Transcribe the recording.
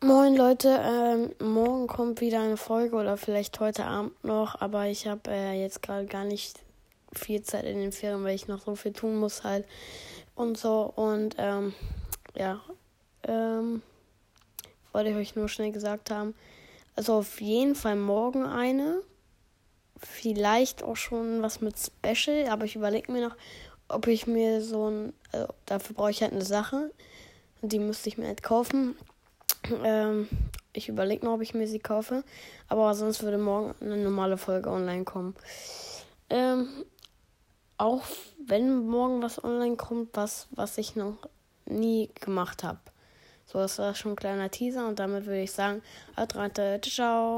Moin Leute, ähm, morgen kommt wieder eine Folge oder vielleicht heute Abend noch, aber ich habe äh, jetzt gerade gar nicht viel Zeit in den Ferien, weil ich noch so viel tun muss halt und so und ähm, ja, ähm, wollte ich euch nur schnell gesagt haben. Also auf jeden Fall morgen eine, vielleicht auch schon was mit Special, aber ich überlege mir noch, ob ich mir so ein, also dafür brauche ich halt eine Sache, die müsste ich mir halt kaufen. Ähm, ich überlege noch, ob ich mir sie kaufe. Aber sonst würde morgen eine normale Folge online kommen. Ähm, auch wenn morgen was online kommt, was, was ich noch nie gemacht habe. So, das war schon ein kleiner Teaser und damit würde ich sagen, haut rein, ciao.